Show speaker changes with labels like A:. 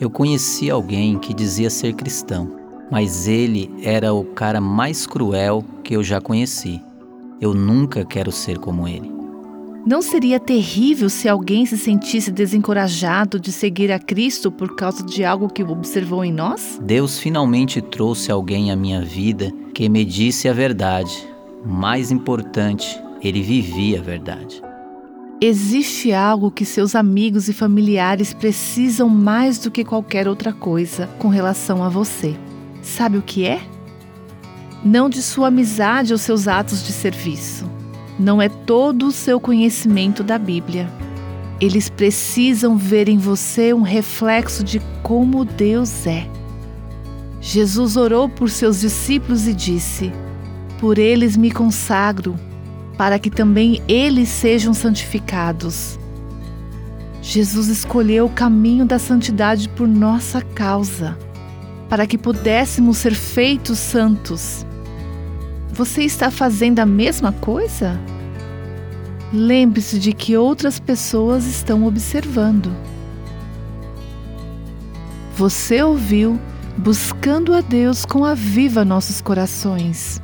A: Eu conheci alguém que dizia ser cristão, mas ele era o cara mais cruel que eu já conheci. Eu nunca quero ser como ele.
B: Não seria terrível se alguém se sentisse desencorajado de seguir a Cristo por causa de algo que observou em nós?
A: Deus finalmente trouxe alguém à minha vida que me disse a verdade. Mais importante, ele vivia a verdade.
B: Existe algo que seus amigos e familiares precisam mais do que qualquer outra coisa com relação a você. Sabe o que é? Não de sua amizade ou seus atos de serviço não é todo o seu conhecimento da Bíblia. Eles precisam ver em você um reflexo de como Deus é. Jesus orou por seus discípulos e disse: Por eles me consagro, para que também eles sejam santificados. Jesus escolheu o caminho da santidade por nossa causa, para que pudéssemos ser feitos santos. Você está fazendo a mesma coisa? Lembre-se de que outras pessoas estão observando. Você ouviu Buscando a Deus com a Viva Nossos Corações.